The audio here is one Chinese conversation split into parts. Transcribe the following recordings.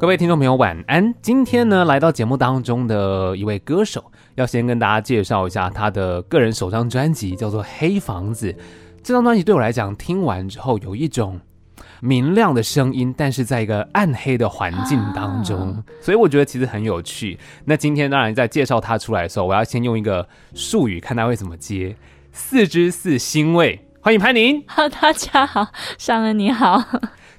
各位听众朋友，晚安。今天呢，来到节目当中的一位歌手，要先跟大家介绍一下他的个人首张专辑，叫做《黑房子》。这张专辑对我来讲，听完之后有一种明亮的声音，但是在一个暗黑的环境当中，啊、所以我觉得其实很有趣。那今天当然在介绍他出来的时候，我要先用一个术语，看他会怎么接。四之四星位，欢迎潘宁。好，大家好，尚恩你好。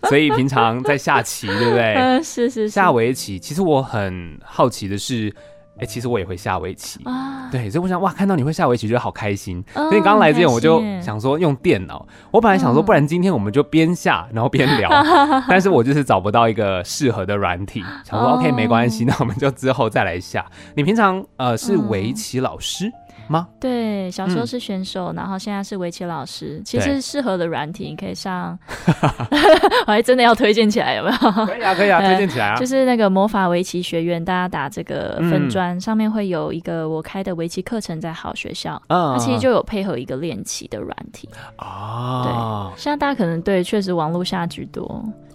所以平常在下棋，对不对？嗯，是是是。下围棋，其实我很好奇的是，哎，其实我也会下围棋啊。对，所以我想，哇，看到你会下围棋，觉得好开心。哦、所以刚刚来之前，我就想说用电脑。我本来想说，不然今天我们就边下，然后边聊。哦、但是我就是找不到一个适合的软体，想说、哦、OK 没关系，那我们就之后再来下。你平常呃是围棋老师？嗯吗？对，小时候是选手，嗯、然后现在是围棋老师。其实适合的软体，你可以上，我还真的要推荐起来，有没有？可以啊，可以啊，推荐起来啊。就是那个魔法围棋学院，大家打这个分专、嗯、上面会有一个我开的围棋课程，在好学校，嗯、它其实就有配合一个练棋的软体啊。对，现在大家可能对，确实网络下居多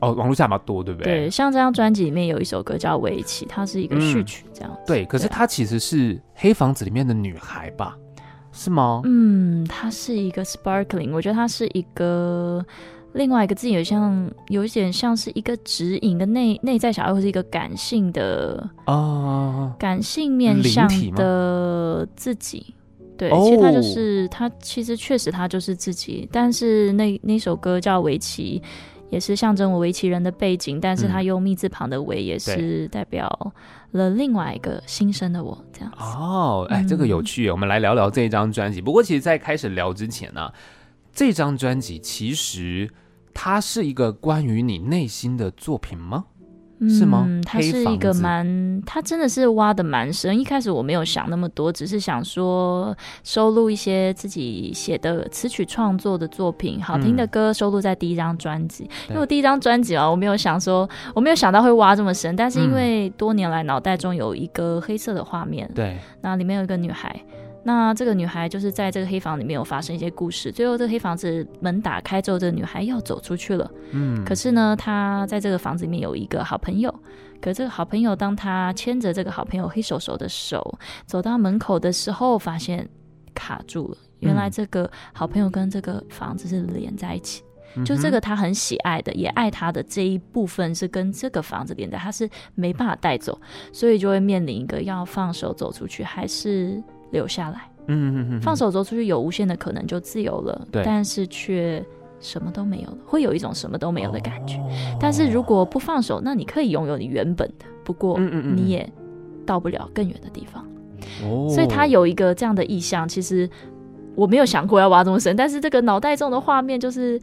哦，网络下比较多，对不对？对，像这张专辑里面有一首歌叫《围棋》，它是一个序曲，这样、嗯。对，可是它其实是黑房子里面的女孩吧？是吗？嗯，她是一个 sparkling，我觉得她是一个另外一个自己有像有一点像是一个指引的内内在小孩，或是一个感性的啊，感性面向的自己。对，其实他就是他，其实确实他就是自己。但是那那首歌叫围棋，也是象征我围棋人的背景，但是他用“密”字旁的“围”也是代表。了另外一个新生的我，这样子哦，哎，这个有趣，嗯、我们来聊聊这一张专辑。不过，其实，在开始聊之前呢、啊，这张专辑其实它是一个关于你内心的作品吗？是吗？嗯，它是一个蛮，它真的是挖的蛮深。一开始我没有想那么多，只是想说收录一些自己写的词曲创作的作品，好听的歌收录在第一张专辑。嗯、因为我第一张专辑啊，我没有想说，我没有想到会挖这么深。但是因为多年来脑袋中有一个黑色的画面，对，那里面有一个女孩。那这个女孩就是在这个黑房里面有发生一些故事，最后这个黑房子门打开之后，这个女孩要走出去了。嗯，可是呢，她在这个房子里面有一个好朋友，可这个好朋友当她牵着这个好朋友黑手手的手走到门口的时候，发现卡住了。原来这个好朋友跟这个房子是连在一起，嗯、就这个他很喜爱的也爱他的这一部分是跟这个房子连在，他是没办法带走，所以就会面临一个要放手走出去还是。留下来，嗯嗯嗯，放手走出去有无限的可能，就自由了。对，但是却什么都没有了，会有一种什么都没有的感觉。哦、但是如果不放手，那你可以拥有你原本的，不过你也到不了更远的地方。哦，所以他有一个这样的意向，其实我没有想过要挖这么深，但是这个脑袋中的画面就是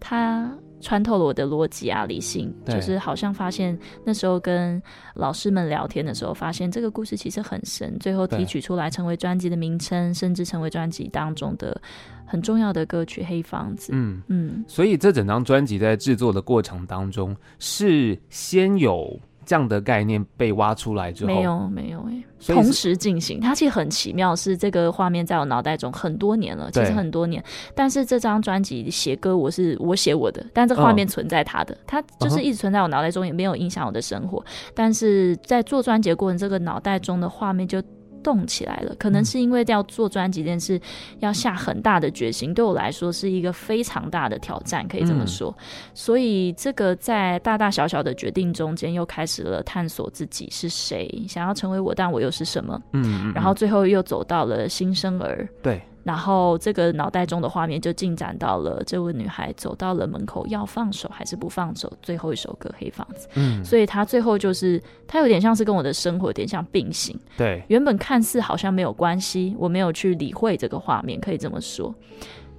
他。穿透了我的逻辑啊，理性，就是好像发现那时候跟老师们聊天的时候，发现这个故事其实很深，最后提取出来成为专辑的名称，甚至成为专辑当中的很重要的歌曲《黑房子》。嗯嗯，嗯所以这整张专辑在制作的过程当中是先有。这样的概念被挖出来之后，没有没有哎，同时进行。它其实很奇妙，是这个画面在我脑袋中很多年了，其实很多年。但是这张专辑写歌，我是我写我的，但这画面存在他的，嗯、它就是一直存在我脑袋中，也没有影响我的生活。但是在做专辑的过程，这个脑袋中的画面就。动起来了，可能是因为要做专辑这件事，要下很大的决心，对我来说是一个非常大的挑战，可以这么说。嗯、所以这个在大大小小的决定中间，又开始了探索自己是谁，想要成为我，但我又是什么？嗯，嗯，嗯，然后最后又走到了新生儿。对。然后这个脑袋中的画面就进展到了这位女孩走到了门口，要放手还是不放手？最后一首歌《黑房子》，嗯，所以她最后就是她有点像是跟我的生活有点像并行。对，原本看似好像没有关系，我没有去理会这个画面，可以这么说，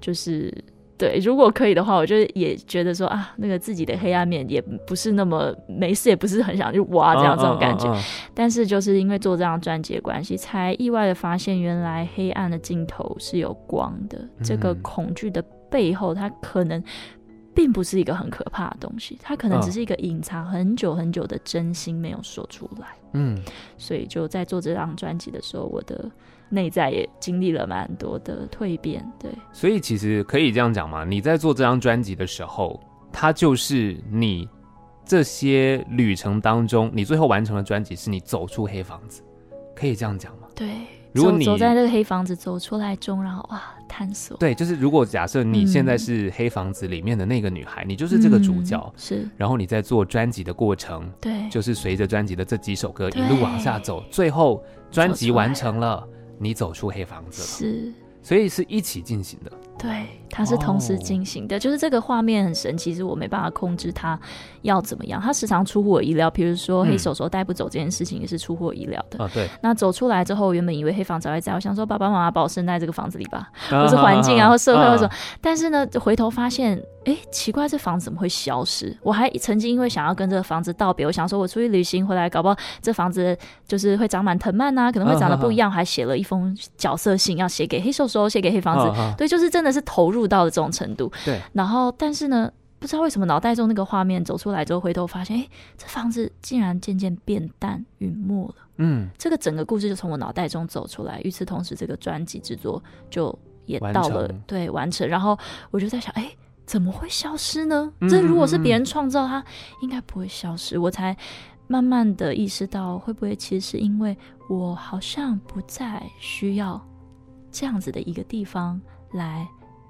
就是。对，如果可以的话，我就也觉得说啊，那个自己的黑暗面也不是那么没事，也不是很想去挖这样这种感觉。Uh, uh, uh, uh. 但是就是因为做这张专辑的关系，才意外的发现，原来黑暗的尽头是有光的。嗯、这个恐惧的背后，它可能并不是一个很可怕的东西，它可能只是一个隐藏很久很久的真心没有说出来。嗯，所以就在做这张专辑的时候，我的。内在也经历了蛮多的蜕变，对。所以其实可以这样讲嘛，你在做这张专辑的时候，它就是你这些旅程当中，你最后完成的专辑是你走出黑房子，可以这样讲吗？对，如果你走，走在这个黑房子走出来中，然后哇，探索。对，就是如果假设你现在是黑房子里面的那个女孩，嗯、你就是这个主角，嗯、是。然后你在做专辑的过程，对，就是随着专辑的这几首歌一路往下走，最后专辑完成了，你走出黑房子了，是。所以是一起进行的。对，它是同时进行的，oh. 就是这个画面很神奇，是我没办法控制它要怎么样，它时常出乎我意料。比如说黑手手带不走这件事情也是出乎我意料的。啊、嗯，对。那走出来之后，原本以为黑房子还在，我想说爸爸妈妈把我生在这个房子里吧，或、uh, 是环境啊，或社会或什么。Uh, uh, uh, uh. 但是呢，回头发现，哎，奇怪，这房子怎么会消失？我还曾经因为想要跟这个房子道别，我想说我出去旅行回来，搞不好这房子就是会长满藤蔓啊，可能会长得不一样。Uh, uh, uh. 还写了一封角色信，要写给黑手手，写给黑房子。Uh, uh. 对，就是真的是投入到了这种程度。对，然后但是呢，不知道为什么脑袋中那个画面走出来之后，回头发现，哎，这房子竟然渐渐变淡陨没了。嗯，这个整个故事就从我脑袋中走出来。与此同时，这个专辑制作就也到了对完成。然后我就在想，哎，怎么会消失呢？嗯、这如果是别人创造，它应该不会消失。我才慢慢的意识到，会不会其实是因为我好像不再需要这样子的一个地方来。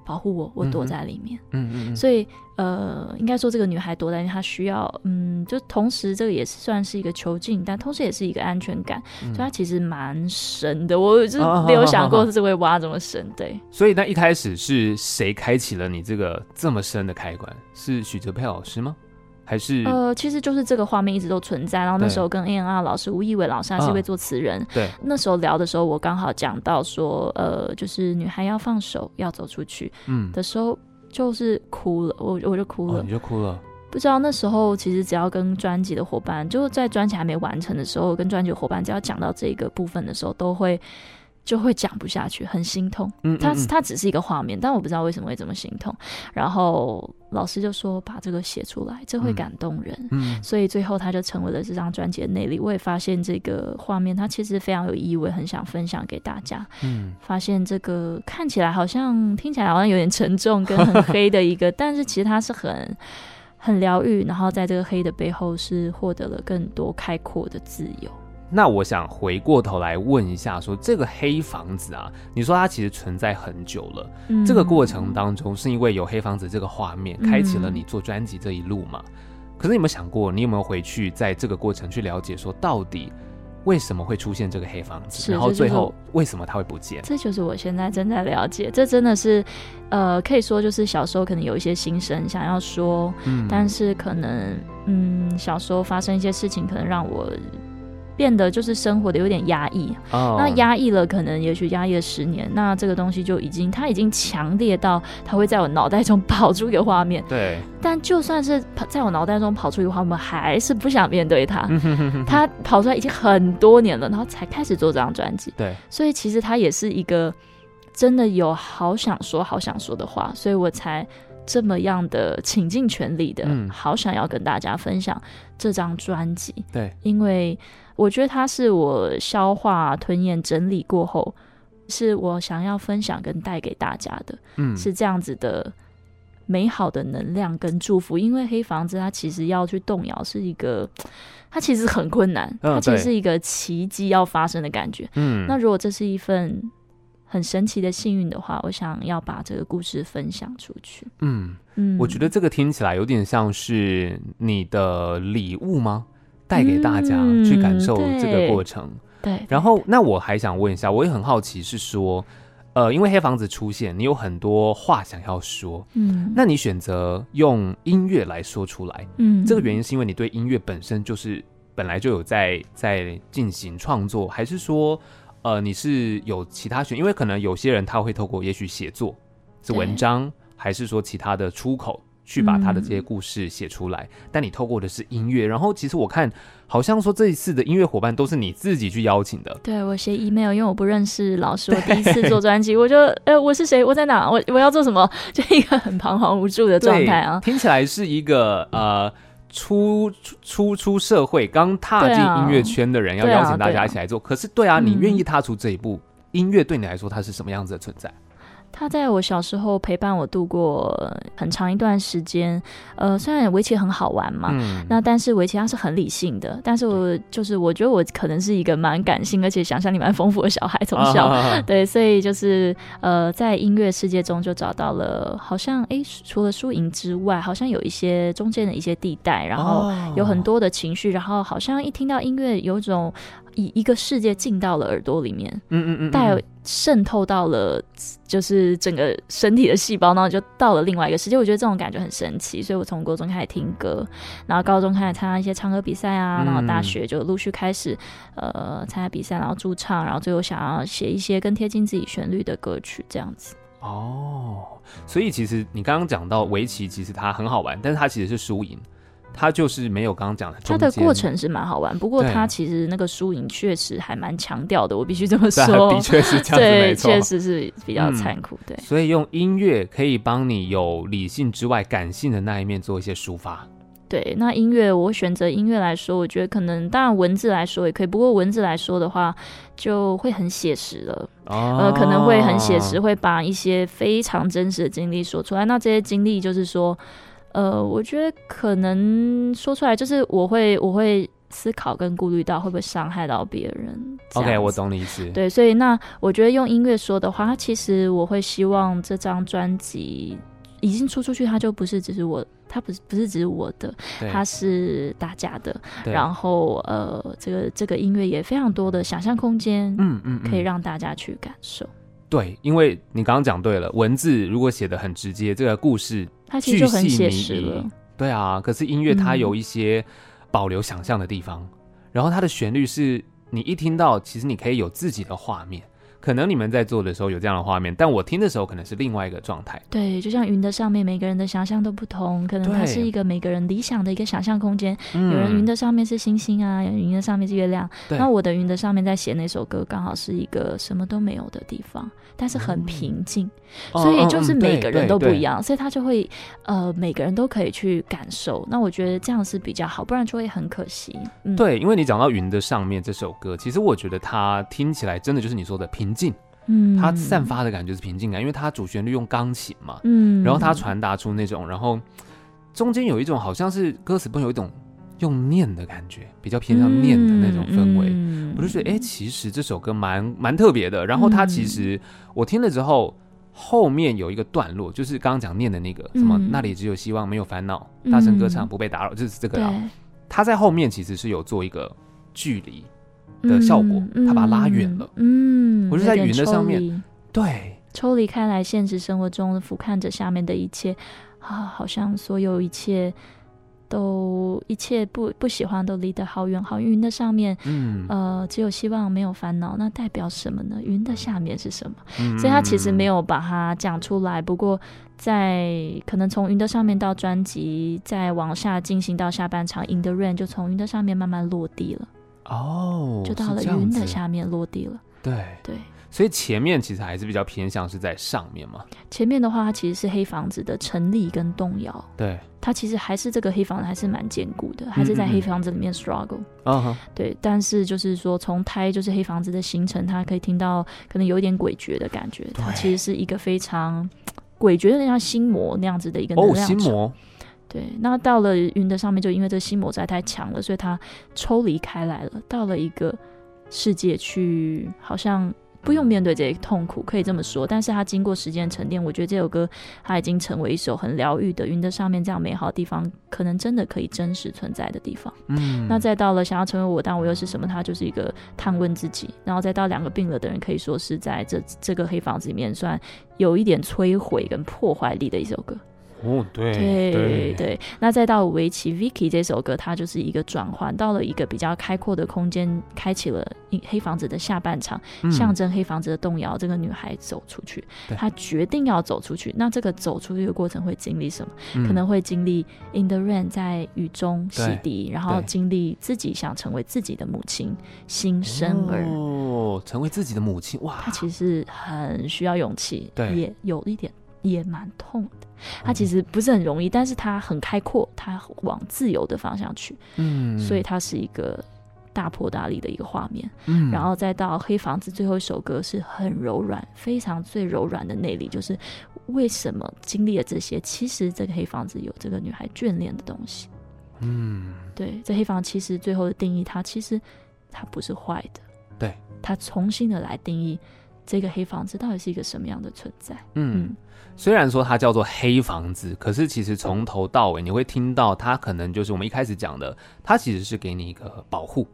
保护我，我躲在里面。嗯嗯，嗯，所以呃，应该说这个女孩躲在里面，她需要，嗯，就同时这个也是算是一个囚禁，但同时也是一个安全感。嗯、所以她其实蛮深的，我就是没有想过是会挖这么深。对。所以那一开始是谁开启了你这个这么深的开关？是许哲佩老师吗？还是呃，其实就是这个画面一直都存在。然后那时候跟 A N R 老师吴义伟老师还是一位作词人。啊、对，那时候聊的时候，我刚好讲到说，呃，就是女孩要放手，要走出去。嗯，的时候就是哭了，我我就哭了，哦、你就哭了。不知道那时候其实只要跟专辑的伙伴，就在专辑还没完成的时候，跟专辑的伙伴只要讲到这个部分的时候，都会。就会讲不下去，很心痛。嗯，他他只是一个画面，但我不知道为什么会这么心痛。然后老师就说把这个写出来，这会感动人。嗯，所以最后他就成为了这张专辑的内力。我也发现这个画面，它其实非常有意义，我也很想分享给大家。嗯，发现这个看起来好像听起来好像有点沉重跟很黑的一个，但是其实它是很很疗愈。然后在这个黑的背后，是获得了更多开阔的自由。那我想回过头来问一下，说这个黑房子啊，你说它其实存在很久了，嗯，这个过程当中是因为有黑房子这个画面开启了你做专辑这一路嘛？嗯，可是你有没有想过，你有没有回去在这个过程去了解，说到底为什么会出现这个黑房子，然后最后为什么它会不见？这就是我现在正在了解，这真的是，呃，可以说就是小时候可能有一些心声想要说，嗯，但是可能，嗯，小时候发生一些事情，可能让我。变得就是生活的有点压抑，oh. 那压抑了，可能也许压抑了十年，那这个东西就已经，它已经强烈到它会在我脑袋中跑出一个画面。对，但就算是在我脑袋中跑出一个画面，还是不想面对它。它跑出来已经很多年了，然后才开始做这张专辑。对，所以其实它也是一个真的有好想说、好想说的话，所以我才这么样的倾尽全力的，好想要跟大家分享这张专辑。对，因为。我觉得它是我消化、吞咽、整理过后，是我想要分享跟带给大家的，嗯，是这样子的美好的能量跟祝福。因为黑房子它其实要去动摇是一个，它其实很困难，它其实是一个奇迹要发生的感觉。嗯，那如果这是一份很神奇的幸运的话，我想要把这个故事分享出去。嗯嗯，我觉得这个听起来有点像是你的礼物吗？带给大家去感受这个过程。对，然后，那我还想问一下，我也很好奇，是说，呃，因为黑房子出现，你有很多话想要说，嗯，那你选择用音乐来说出来，嗯，这个原因是因为你对音乐本身就是本来就有在在进行创作，还是说，呃，你是有其他选？因为可能有些人他会透过也许写作是文章，还是说其他的出口。去把他的这些故事写出来，嗯，但你透过的是音乐。然后其实我看好像说这一次的音乐伙伴都是你自己去邀请的。对，我写 email，因为我不认识老师，我第一次做专辑，我就呃我是谁，我在哪，我我要做什么，就一个很彷徨无助的状态啊。听起来是一个呃初初出社会刚踏进音乐圈的人要邀请大家一起来做。啊啊啊，可是对啊，你愿意踏出这一步，嗯，音乐对你来说它是什么样子的存在？他在我小时候陪伴我度过很长一段时间。呃，虽然围棋很好玩嘛，嗯、那但是围棋它是很理性的。但是我就是我觉得我可能是一个蛮感性而且想象力蛮丰富的小孩，从小、啊、对，所以就是呃，在音乐世界中就找到了，好像哎，除了输赢之外，好像有一些中间的一些地带，然后有很多的情绪，然后好像一听到音乐，有种。一一个世界进到了耳朵里面，嗯嗯嗯，带渗透到了就是整个身体的细胞，然后就到了另外一个世界。我觉得这种感觉很神奇，所以我从高中开始听歌，然后高中开始参加一些唱歌比赛啊，然后大学就陆续开始呃参加比赛，然后驻唱，然后最后想要写一些更贴近自己旋律的歌曲，这样子。哦，所以其实你刚刚讲到围棋，其实它很好玩，但是它其实是输赢。他就是没有刚刚讲的，他的过程是蛮好玩，不过他其实那个输赢确实还蛮强调的，我必须这么说，的确是这样子，对，确实是比较残酷，对。所以用音乐可以帮你有理性之外感性的那一面做一些抒发。对，那音乐我选择音乐来说，我觉得可能当然文字来说也可以，不过文字来说的话就会很写实了，哦、呃，可能会很写实，会把一些非常真实的经历说出来。那这些经历就是说。呃，我觉得可能说出来就是我会我会思考跟顾虑到会不会伤害到别人。OK，我懂你意思。对，所以那我觉得用音乐说的话，它其实我会希望这张专辑已经出出去，它就不是只是我，它不是不是只是我的，它是大家的。然后呃，这个这个音乐也非常多的想象空间，嗯嗯，可以让大家去感受。对，因为你刚刚讲对了，文字如果写的很直接，这个故事它其实就很写实了。对啊，可是音乐它有一些保留想象的地方，嗯、然后它的旋律是你一听到，其实你可以有自己的画面。可能你们在做的时候有这样的画面，但我听的时候可能是另外一个状态。对，就像云的上面，每个人的想象都不同，可能它是一个每个人理想的一个想象空间。有人云的上面是星星啊，有人云的上面是月亮。那我的云的上面在写那首歌，刚好是一个什么都没有的地方，但是很平静，嗯、所以就是每个人都不一样，所以他就会呃，每个人都可以去感受。那我觉得这样是比较好，不然就会很可惜。嗯、对，因为你讲到云的上面这首歌，其实我觉得它听起来真的就是你说的平静。嗯，它散发的感觉是平静感，因为它主旋律用钢琴嘛，嗯，然后它传达出那种，然后中间有一种好像是歌词，不有一种用念的感觉，比较偏向念的那种氛围，嗯嗯、我就觉得，哎、欸，其实这首歌蛮蛮特别的。然后它其实我听了之后，后面有一个段落，就是刚刚讲念的那个什么，那里只有希望，没有烦恼，大声歌唱，不被打扰，就是这个啊。它在后面其实是有做一个距离。的效果，他把它拉远了。嗯，我就在云的上面，对，抽离开来，现实生活中俯瞰着下面的一切，啊，好像所有一切都一切不不喜欢都离得好远好远。云的上面，嗯，呃，只有希望没有烦恼，那代表什么呢？云的下面是什么？嗯，所以他其实没有把它讲出来。不过在可能从云的上面到专辑，再往下进行到下半场，In the Rain 就从云的上面慢慢落地了。哦，就到了云的下面落地了。对对，所以前面其实还是比较偏向是在上面嘛。前面的话，它其实是黑房子的成立跟动摇。对，它其实还是这个黑房子还是蛮坚固的，还是在黑房子里面 struggle。嗯哼，对。但是就是说，从胎就是黑房子的形成，它可以听到可能有一点诡谲的感觉。它其实是一个非常诡谲的，像心魔那样子的一个能量哦，心魔。对，那到了云的上面，就因为这个心魔实在太强了，所以它抽离开来了，到了一个世界去，好像不用面对这些痛苦，可以这么说。但是它经过时间沉淀，我觉得这首歌它已经成为一首很疗愈的。云的上面这样美好的地方，可能真的可以真实存在的地方。嗯，那再到了想要成为我，但我又是什么？它就是一个探问自己，然后再到两个病了的人，可以说是在这这个黑房子里面算有一点摧毁跟破坏力的一首歌。哦，对对对，那再到围棋 Vicky 这首歌，它就是一个转换，到了一个比较开阔的空间，开启了黑房子的下半场，嗯、象征黑房子的动摇。这个女孩走出去，她决定要走出去。那这个走出去的过程会经历什么？嗯、可能会经历 In the Rain 在雨中洗涤，然后经历自己想成为自己的母亲，新生儿哦，成为自己的母亲哇，她其实很需要勇气，对，也有一点。也蛮痛的，它其实不是很容易，嗯、但是它很开阔，它往自由的方向去，嗯，所以它是一个大破大立的一个画面，嗯，然后再到黑房子最后一首歌是很柔软，非常最柔软的内里，就是为什么经历了这些，其实这个黑房子有这个女孩眷恋的东西。嗯，对，这黑房其实最后的定义，它其实它不是坏的，对，它重新的来定义这个黑房子到底是一个什么样的存在。嗯，嗯虽然说它叫做黑房子，可是其实从头到尾你会听到它可能就是我们一开始讲的，它其实是给你一个保护。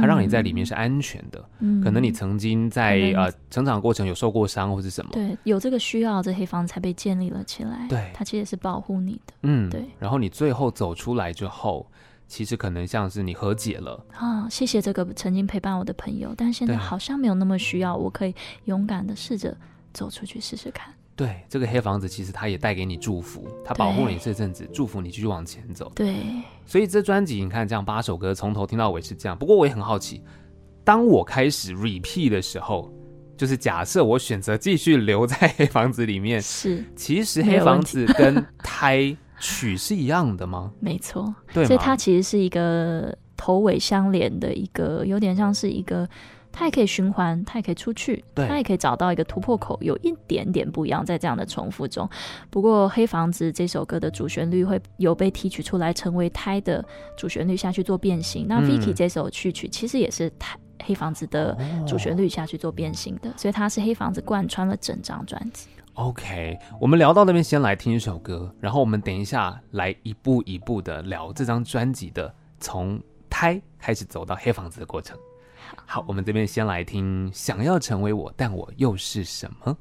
它让你在里面是安全的，嗯，可能你曾经在呃成长过程有受过伤或是什么，对，有这个需要，这黑房子才被建立了起来，对，它其实是保护你的，嗯，对。然后你最后走出来之后，其实可能像是你和解了。啊，谢谢这个曾经陪伴我的朋友，但现在好像没有那么需要，我可以勇敢的试着走出去试试看。对，这个黑房子其实它也带给你祝福，它保护你这阵子，祝福你继续往前走。对，所以这专辑你看这样八首歌从头听到尾是这样。不过我也很好奇，当我开始 repeat 的时候，就是假设我选择继续留在黑房子里面，是，其实黑房子跟 胎曲是一样的吗？没错，对，所以它其实是一个头尾相连的一个，有点像是一个。它也可以循环，它也可以出去，它也可以找到一个突破口，有一点点不一样，在这样的重复中。不过《黑房子》这首歌的主旋律会有被提取出来，成为胎的主旋律下去做变形。那 Vicky 这首序曲其实也是胎黑房子的主旋律下去做变形的，所以它是黑房子贯穿了整张专辑。OK，我们聊到那边，先来听一首歌，然后我们等一下来一步一步的聊这张专辑的从胎开始走到黑房子的过程。好，我们这边先来听《想要成为我，但我又是什么》。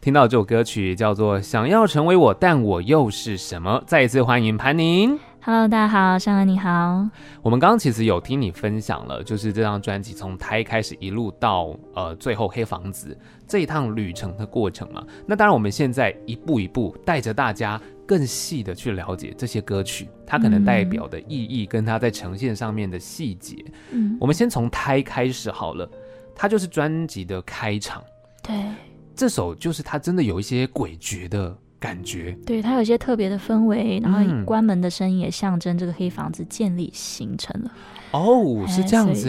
听到这首歌曲叫做《想要成为我，但我又是什么》。再一次欢迎潘宁。Hello，大家好，尚恩你好。我们刚刚其实有听你分享了，就是这张专辑从胎开始一路到呃最后黑房子这一趟旅程的过程嘛。那当然，我们现在一步一步带着大家更细的去了解这些歌曲，它可能代表的意义跟它在呈现上面的细节。嗯，我们先从胎开始好了，它就是专辑的开场。对，这首就是它真的有一些诡谲的。感觉对，它有一些特别的氛围，然后关门的声音也象征这个黑房子建立形成了。哦，是这样子，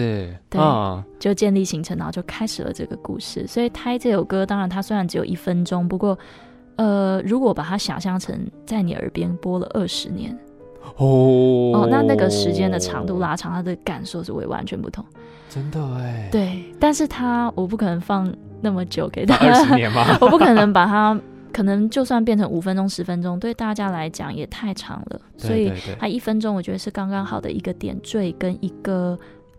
对，嗯、就建立形成，然后就开始了这个故事。所以《胎》这首歌，当然它虽然只有一分钟，不过，呃，如果把它想象成在你耳边播了二十年，哦哦，那那个时间的长度拉长，它的感受是会完全不同。真的哎，对，但是它我不可能放那么久给他二十年吗？我不可能把它。可能就算变成五分钟、十分钟，对大家来讲也太长了。所以它一分钟，我觉得是刚刚好的一个点缀跟一个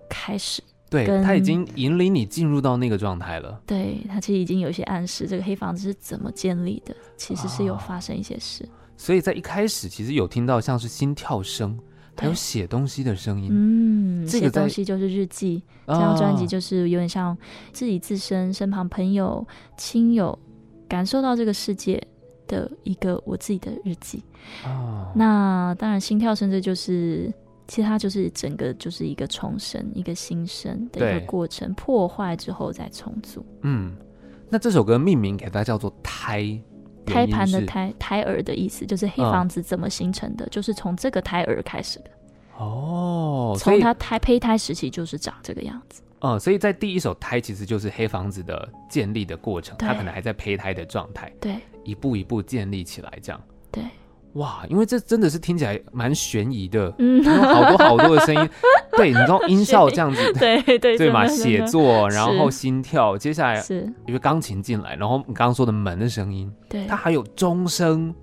开始。对，它已经引领你进入到那个状态了。对，它其实已经有一些暗示，这个黑房子是怎么建立的，其实是有发生一些事。哦，所以在一开始，其实有听到像是心跳声，还有写东西的声音。嗯，这个写东西就是日记。这张专辑就是有点像自己自身、身旁朋友、亲友。感受到这个世界的一个我自己的日记，oh. 那当然心跳甚至就是，其实它就是整个就是一个重生、一个新生的一个过程，破坏之后再重组。嗯，那这首歌命名给它叫做胎“胎”，盘的胎，胎儿的意思就是黑房子怎么形成的，oh. 就是从这个胎儿开始的。哦，oh, 从它胎胚胎时期就是长这个样子。嗯，所以在第一手胎其实就是黑房子的建立的过程，它可能还在胚胎的状态，对，一步一步建立起来这样，对，哇，因为这真的是听起来蛮悬疑的，嗯，有好多好多的声音，对，你知道音效这样子，对对 对嘛，写作，然后心跳，接下来是。因为钢琴进来，然后你刚刚说的门的声音，对，它还有钟声。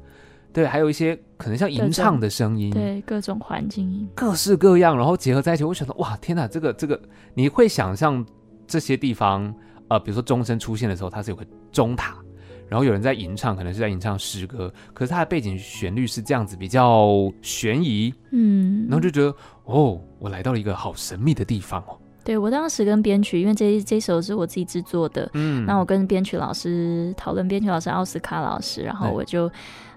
对，还有一些可能像吟唱的声音，对，各种环境音，各式各样，然后结合在一起，我觉得哇，天哪，这个这个，你会想象这些地方，呃，比如说钟声出现的时候，它是有个钟塔，然后有人在吟唱，可能是在吟唱诗歌，可是它的背景旋律是这样子，比较悬疑，嗯，然后就觉得哦，我来到了一个好神秘的地方哦。对，我当时跟编曲，因为这这首是我自己制作的，嗯，那我跟编曲老师讨论，编曲老师奥斯卡老师，然后我就。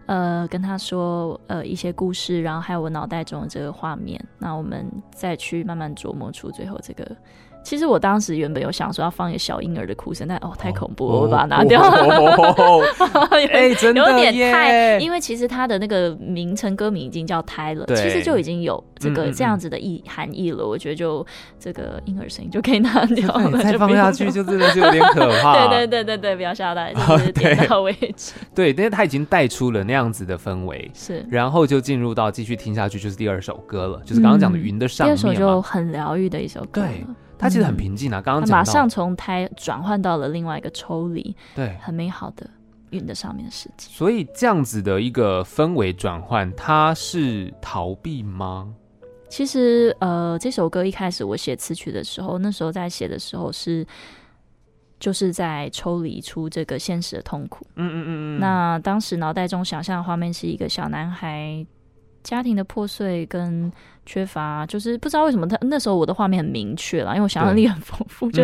呃，跟他说呃一些故事，然后还有我脑袋中的这个画面，那我们再去慢慢琢磨出最后这个其实我当时原本有想说要放一个小婴儿的哭声，但哦太恐怖了，哦、我把它拿掉了。哎、欸，真的有点太，因为其实它的那个名称歌名已经叫胎了，其实就已经有这个这样子的意含义了。我觉得就这个婴儿声音就可以拿掉了，再放下去就真的是有点可怕。对对对对对，不要吓到，就是点到为止。对，但是他已经带出了那样子的氛围，是，然后就进入到继续听下去，就是第二首歌了，就是刚刚讲的云的上面、嗯、第二首就很疗愈的一首歌。对。它其实很平静啊，刚刚讲马上从胎转换到了另外一个抽离，对，很美好的云的上面的世界。所以这样子的一个氛围转换，它是逃避吗？其实，呃，这首歌一开始我写词曲的时候，那时候在写的时候是就是在抽离出这个现实的痛苦。嗯嗯嗯嗯。那当时脑袋中想象的画面是一个小男孩家庭的破碎跟。缺乏，就是不知道为什么他那时候我的画面很明确了，因为我想象力很丰富。就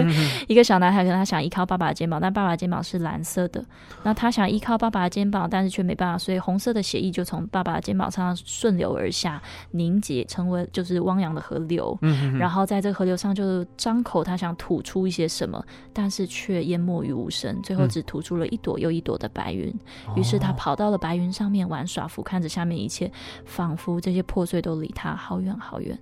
一个小男孩，可能他想依靠爸爸的肩膀，但爸爸的肩膀是蓝色的，那他想依靠爸爸的肩膀，但是却没办法，所以红色的血液就从爸爸的肩膀上顺流而下，凝结成为就是汪洋的河流。然后在这个河流上就张口，他想吐出一些什么，但是却淹没于无声，最后只吐出了一朵又一朵的白云。于是他跑到了白云上面玩耍，俯瞰着下面一切，仿佛这些破碎都离他好远。好远，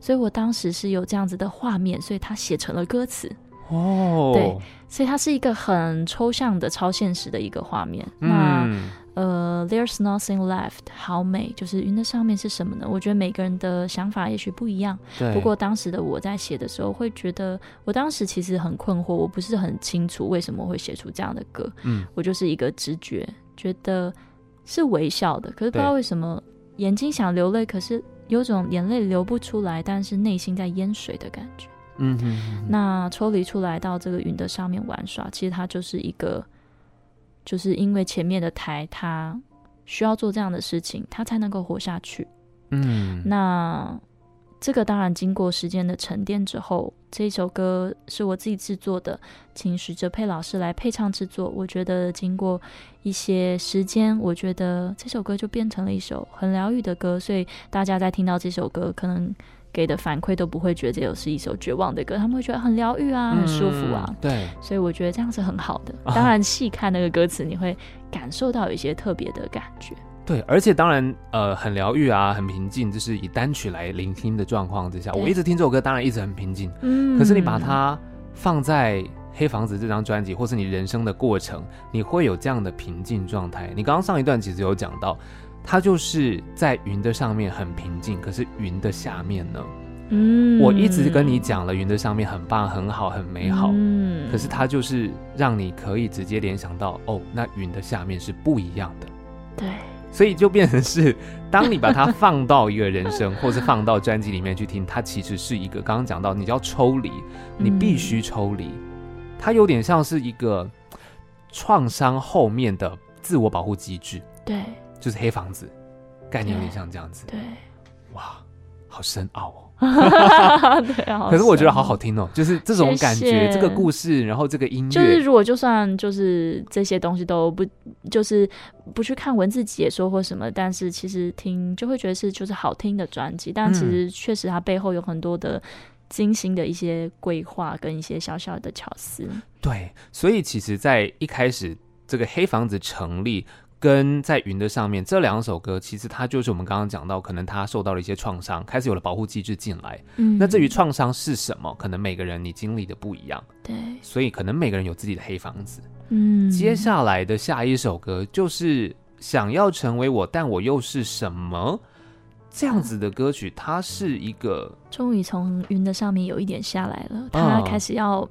所以我当时是有这样子的画面，所以他写成了歌词。哦，对，所以它是一个很抽象的、超现实的一个画面。嗯、那呃，There's nothing left，好美，就是云的上面是什么呢？我觉得每个人的想法也许不一样。对。不过当时的我在写的时候，会觉得我当时其实很困惑，我不是很清楚为什么会写出这样的歌。嗯。我就是一个直觉，觉得是微笑的，可是不知道为什么眼睛想流泪，可是。有种眼泪流不出来，但是内心在淹水的感觉。嗯哼，哼，那抽离出来到这个云的上面玩耍，其实它就是一个，就是因为前面的台，它需要做这样的事情，它才能够活下去。嗯，那。这个当然经过时间的沉淀之后，这一首歌是我自己制作的，请许哲佩老师来配唱制作。我觉得经过一些时间，我觉得这首歌就变成了一首很疗愈的歌。所以大家在听到这首歌，可能给的反馈都不会觉得这是一首绝望的歌，他们会觉得很疗愈啊，很舒服啊。嗯、对，所以我觉得这样是很好的。当然细看那个歌词，你会感受到有一些特别的感觉。对，而且当然，呃，很疗愈啊，很平静，就是以单曲来聆听的状况之下，我一直听这首歌，当然一直很平静。嗯，可是你把它放在《黑房子》这张专辑，或是你人生的过程，你会有这样的平静状态。你刚刚上一段其实有讲到，它就是在云的上面很平静，可是云的下面呢？嗯，我一直跟你讲了，云的上面很棒、很好、很美好。嗯，可是它就是让你可以直接联想到，哦，那云的下面是不一样的。对。所以就变成是，当你把它放到一个人生，或是放到专辑里面去听，它其实是一个刚刚讲到，你要抽离，你必须抽离，它有点像是一个创伤后面的自我保护机制。对，就是黑房子概念有点像这样子。对，哇，好深奥哦。对啊，可是我觉得好好听哦，就是这种感觉，谢谢这个故事，然后这个音乐，就是如果就算就是这些东西都不，就是不去看文字解说或什么，但是其实听就会觉得是就是好听的专辑，但其实确实它背后有很多的精心的一些规划跟一些小小的巧思。对，所以其实，在一开始这个黑房子成立。跟在云的上面这两首歌，其实它就是我们刚刚讲到，可能他受到了一些创伤，开始有了保护机制进来。嗯，那至于创伤是什么，可能每个人你经历的不一样。对，所以可能每个人有自己的黑房子。嗯，接下来的下一首歌就是想要成为我，但我又是什么这样子的歌曲？它是一个终于从云的上面有一点下来了，他开始要，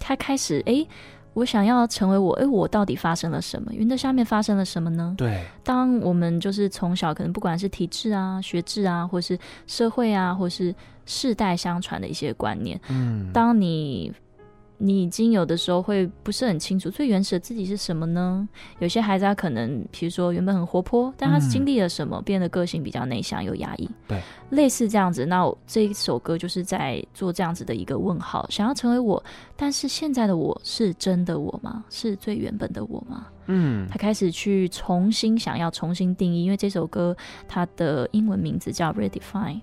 他开始哎。我想要成为我，哎，我到底发生了什么？云的下面发生了什么呢？对，当我们就是从小可能不管是体制啊、学制啊，或是社会啊，或是世代相传的一些观念，嗯，当你。你已经有的时候会不是很清楚最原始的自己是什么呢？有些孩子他可能，比如说原本很活泼，但他是经历了什么，嗯、变得个性比较内向又压抑。对，类似这样子。那这一首歌就是在做这样子的一个问号：想要成为我，但是现在的我是真的我吗？是最原本的我吗？嗯，他开始去重新想要重新定义，因为这首歌它的英文名字叫 Redefine。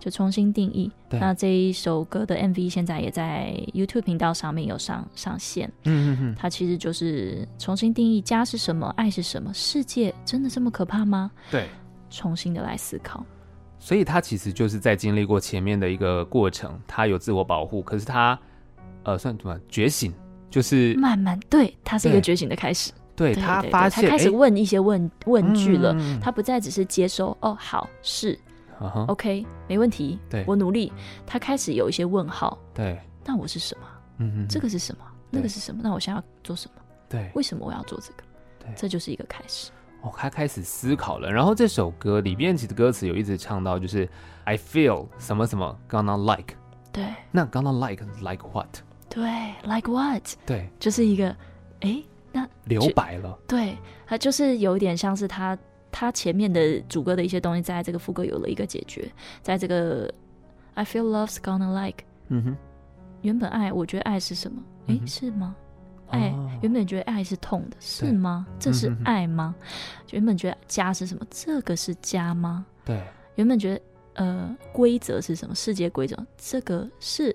就重新定义。那这一首歌的 MV 现在也在 YouTube 频道上面有上上线。嗯嗯嗯，它其实就是重新定义家是什么，爱是什么，世界真的这么可怕吗？对，重新的来思考。所以他其实就是在经历过前面的一个过程，他有自我保护，可是他呃算什么觉醒，就是慢慢对，他是一个觉醒的开始。对，对他发现他开始问一些问问句了，嗯他不再只是接收哦，好是、，OK，没问题，对我努力。他开始有一些问号，对，那我是什么？嗯嗯，这个是什么？那个是什么？那我想要做什么？对，为什么我要做这个？对这就是一个开始。哦，他开始思考了。然后这首歌里边其实歌词有一直唱到，就是 I feel 什么什么 gonna like，对，那 gonna like like what？对，like what？对，就是一个，哎，那留白了。对，他就是有一点像是他他前面的主歌的一些东西，在这个副歌有了一个解决，在这个 I feel love's gonna like，嗯哼，原本爱，我觉得爱是什么？哎、嗯是吗？爱、哦原本觉得爱是痛的，是吗？这是爱吗？原本觉得家是什么？这个是家吗？对，原本觉得呃规则是什么？世界规则，这个是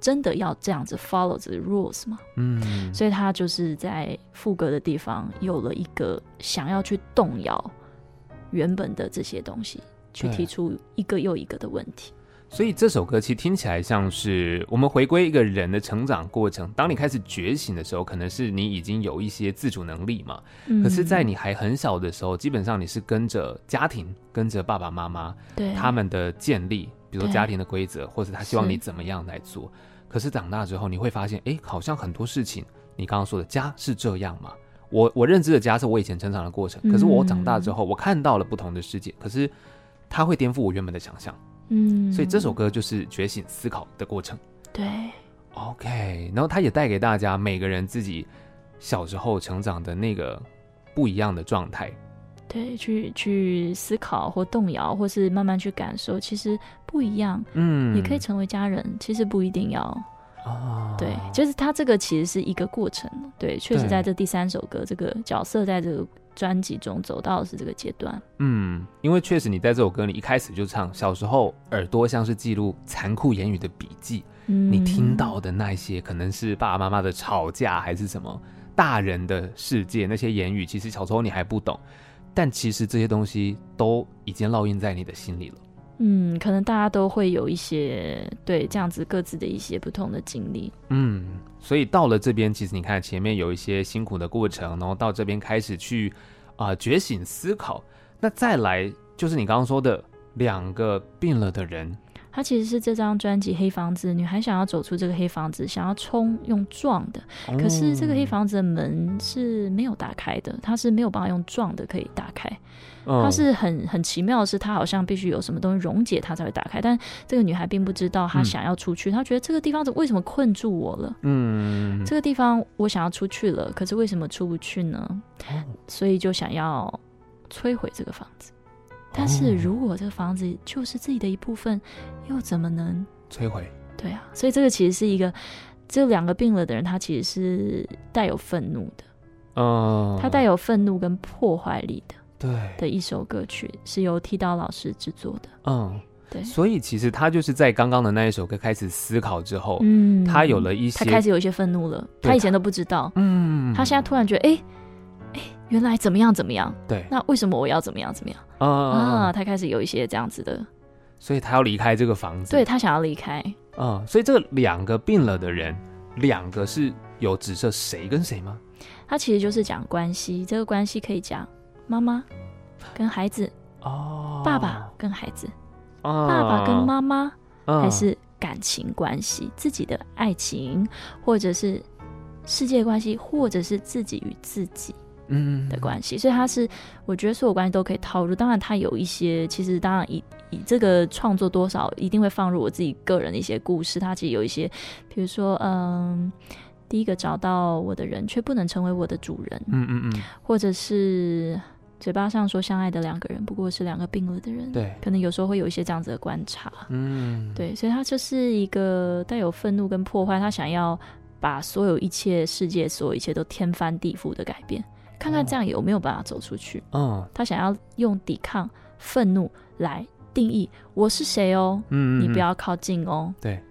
真的要这样子 follow 这个 rules 吗？嗯，所以他就是在副歌的地方有了一个想要去动摇原本的这些东西，去提出一个又一个的问题。所以这首歌其实听起来像是我们回归一个人的成长过程。当你开始觉醒的时候，可能是你已经有一些自主能力嘛。嗯可是，在你还很小的时候，基本上你是跟着家庭，跟着爸爸妈妈对他们的建立，比如说家庭的规则，或者他希望你怎么样来做。可是长大之后，你会发现，哎，好像很多事情，你刚刚说的家是这样嘛？我我认知的家是我以前成长的过程，可是我长大之后，我看到了不同的世界，可是它会颠覆我原本的想象。嗯，所以这首歌就是觉醒思考的过程。对 OK，然后它也带给大家每个人自己小时候成长的那个不一样的状态。对，去去思考或动摇，或是慢慢去感受，其实不一样。嗯，也可以成为家人，其实不一定要。哦，对，就是他这个其实是一个过程。对，确实在这第三首歌，这个角色在这个专辑中走到的是这个阶段。嗯，因为确实你在这首歌，里一开始就唱小时候耳朵像是记录残酷言语的笔记，嗯，你听到的那些可能是爸爸妈妈的吵架，还是什么大人的世界那些言语，其实小时候你还不懂，但其实这些东西都已经烙印在你的心里了。嗯，可能大家都会有一些对这样子各自的一些不同的经历。嗯，所以到了这边，其实你看前面有一些辛苦的过程，然后到这边开始去啊、觉醒思考，那再来就是你刚刚说的两个病了的人，它其实是这张专辑《黑房子》，女孩想要走出这个黑房子，想要冲用撞的，可是这个黑房子的门是没有打开的，它是没有办法用撞的可以打开。它是很很奇妙的是，它好像必须有什么东西溶解它才会打开。但这个女孩并不知道，她想要出去，她、嗯、觉得这个地方为什么困住我了？嗯，这个地方我想要出去了，可是为什么出不去呢？哦、所以就想要摧毁这个房子。但是如果这个房子就是自己的一部分，又怎么能摧毁？对啊，所以这个其实是一个这两个病了的人，他其实是带有愤怒的。嗯，他带有愤怒跟破坏力的。对的一首歌曲是由剃刀老师制作的，嗯，对，所以其实他就是在刚刚的那一首歌开始思考之后，嗯，他有了一些，他开始有一些愤怒了，他以前都不知道，嗯，他现在突然觉得，哎、欸，哎、欸，原来怎么样怎么样，对，那为什么我要怎么样怎么样？嗯、啊，他开始有一些这样子的，所以他要离开这个房子，对，他想要离开，嗯，所以这两个病了的人，两个是有指涉谁跟谁吗？他其实就是讲关系，这个关系可以讲妈妈。跟孩子哦，爸爸跟孩子，哦、爸爸跟妈妈，哦、还是感情关系，自己的爱情，或者是世界关系，或者是自己与自己嗯的关系。嗯、所以他是，我觉得所有关系都可以套入。当然，他有一些，其实当然以以这个创作多少一定会放入我自己个人的一些故事。他其实有一些，比如说，嗯，第一个找到我的人却不能成为我的主人，嗯嗯嗯，或者是。嘴巴上说相爱的两个人，不过是两个病了的人。对，可能有时候会有一些这样子的观察。嗯，对，所以他就是一个带有愤怒跟破坏，他想要把所有一切世界，所有一切都天翻地覆的改变，看看这样有没有办法走出去。嗯，他想要用抵抗愤怒来定义我是谁哦，嗯，你不要靠近哦。对，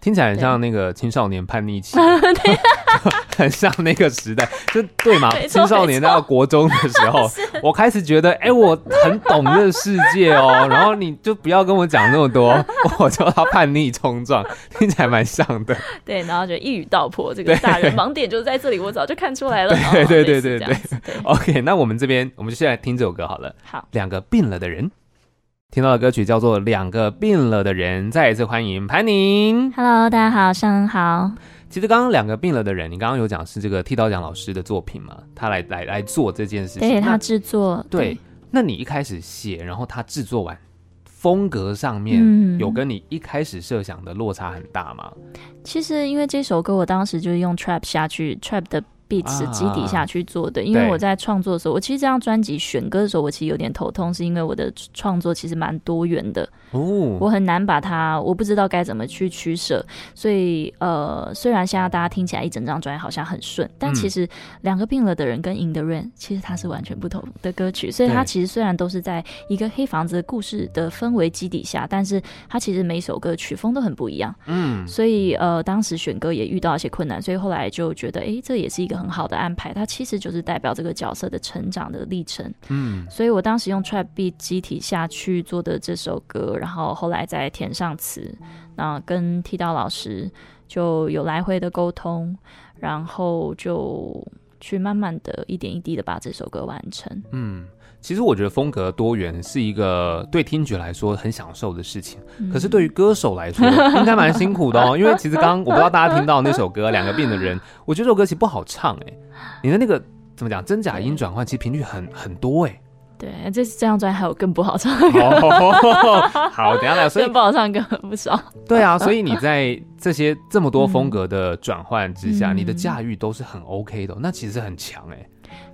听起来很像那个青少年叛逆期，很像那个时代，就对嘛？青少年到国中的时候，我开始觉得，哎、欸，我很懂这个世界哦，然后你就不要跟我讲那么多，我就要叛逆冲撞，听起来蛮像的。对，然后就一语道破，这个大人盲点就在这里，我早就看出来了。对对对对对，对，OK，那我们这边，我们就先来听这首歌好了。好，两个病了的人。听到的歌曲叫做《两个病了的人》，再一次欢迎潘宁。Hello，大家好，上午好。其实刚刚两个病了的人，你刚刚有讲是这个剃刀奖老师的作品嘛？他来来来做这件事情，对他制作。对，对，那你一开始写，然后他制作完，风格上面有跟你一开始设想的落差很大吗？嗯，其实因为这首歌，我当时就是用 trap 下去，trap 的。Beats 基底下去做的，啊、因为我在创作的时候，我其实这张专辑选歌的时候，我其实有点头痛，是因为我的创作其实蛮多元的，哦，我很难把它，我不知道该怎么去取舍，所以呃，虽然现在大家听起来一整张专辑好像很顺，但其实两个病了的人跟 In the Rain 其实它是完全不同的歌曲，所以它其实虽然都是在一个黑房子的故事的氛围基底下，但是它其实每首歌曲风都很不一样，嗯，所以呃，当时选歌也遇到一些困难，所以后来就觉得，哎、欸，这也是一个。很好的安排，它其实就是代表这个角色的成长的历程。嗯，所以我当时用 trap beat 基体下去做的这首歌，然后后来再填上词，那跟剃刀老师就有来回的沟通，然后就去慢慢的一点一滴的把这首歌完成。嗯。其实我觉得风格多元是一个对听觉来说很享受的事情，嗯、可是对于歌手来说应该蛮辛苦的哦。因为其实刚刚我不知道大家听到那首歌《两个病的人》，我觉得这首歌其实不好唱哎，你的那个怎么讲真假音转换其实频率很很多哎。对，这这张专辑还有更不好唱 的歌。哦、好，等下来，所以更不好唱歌不少。对啊，所以你在这些 这么多风格的转换之下，嗯、你的驾驭都是很 OK 的，那其实很强哎。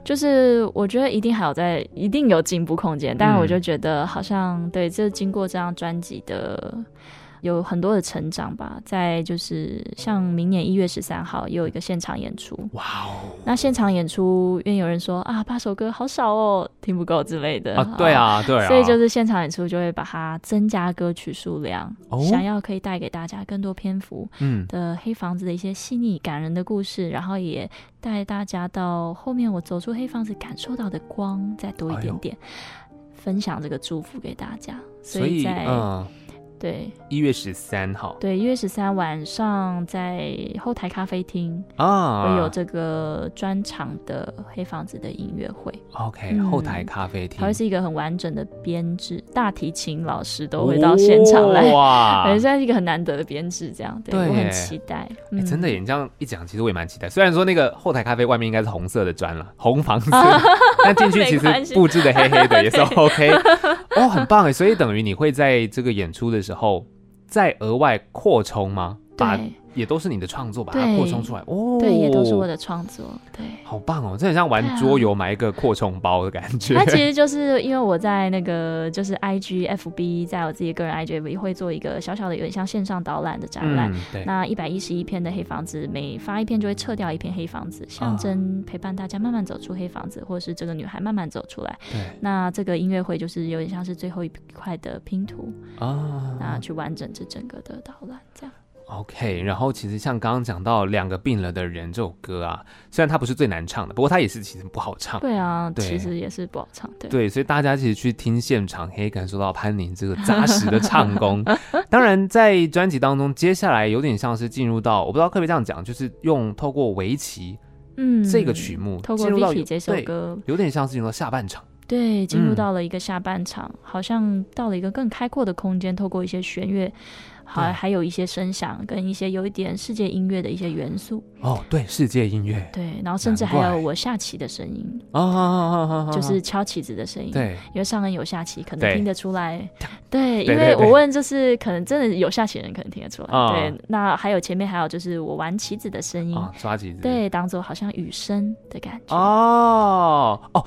就是我觉得一定还有在，一定有进步空间，但是我就觉得好像对，这经过这张专辑的。有很多的成长吧，在就是像明年一月十三号也有一个现场演出，哇哦！那现场演出，因为有人说啊，八首歌好少哦，听不够之类的。啊，对啊，对啊，所以就是现场演出就会把它增加歌曲数量，哦、想要可以带给大家更多篇幅的黑房子的一些细腻感人的故事，嗯、然后也带大家到后面我走出黑房子感受到的光再多一点点，哎、分享这个祝福给大家，所以在。嗯对，一月十三号。对，一月十三晚上在后台咖啡厅啊，会有这个专场的黑房子的音乐会。OK，、嗯、后台咖啡厅，它会是一个很完整的编制，大提琴老师都会到现场来，哇，反正是一个很难得的编制，这样对，对我很期待。真的，你这样一讲，其实我也蛮期待。虽然说那个后台咖啡外面应该是红色的砖了，红房子，但进去其实布置的黑黑的，也是 OK。哦，很棒哎，所以等于你会在这个演出的时候。再额外扩充吗？对。也都是你的创作，把它扩充出来哦。对，也都是我的创作。对，好棒哦！这很像玩桌游，买一个扩充包的感觉。它其实就是因为我在那个就是 I G F B，在我自己个人 I G F B 会做一个小小的有点像线上导览的展览。嗯、对。那一百一十一篇的黑房子，每发一篇就会撤掉一篇黑房子，象征陪伴大家慢慢走出黑房子，或者是这个女孩慢慢走出来。对。那这个音乐会就是有点像是最后一块的拼图啊，那去完整这整个的导览这样。OK，然后其实像刚刚讲到两个病了的人这首歌啊，虽然它不是最难唱的，不过它也是其实不好唱。对啊，对，其实也是不好唱。对，对，所以大家其实去听现场可以感受到潘宁这个扎实的唱功。当然，在专辑当中，接下来有点像是进入到，我不知道可不可以这样讲，就是用透过围棋，嗯，这个曲目透过到这首歌，有点像是进入到下半场。对，进入到了一个下半场，嗯、好像到了一个更开阔的空间，透过一些弦乐。还对。还有一些声响跟一些有一点世界音乐的一些元素。哦，对，世界音乐，对，然后甚至还有我下棋的声音。哦，就是敲棋子的声音，对，因为上恩有下棋，可能听得出来，对，因为我问就是可能真的有下棋的人可能听得出来，对，那还有前面还有就是我玩棋子的声音，哦，抓棋子，对，当做好像雨声的感觉。哦哦。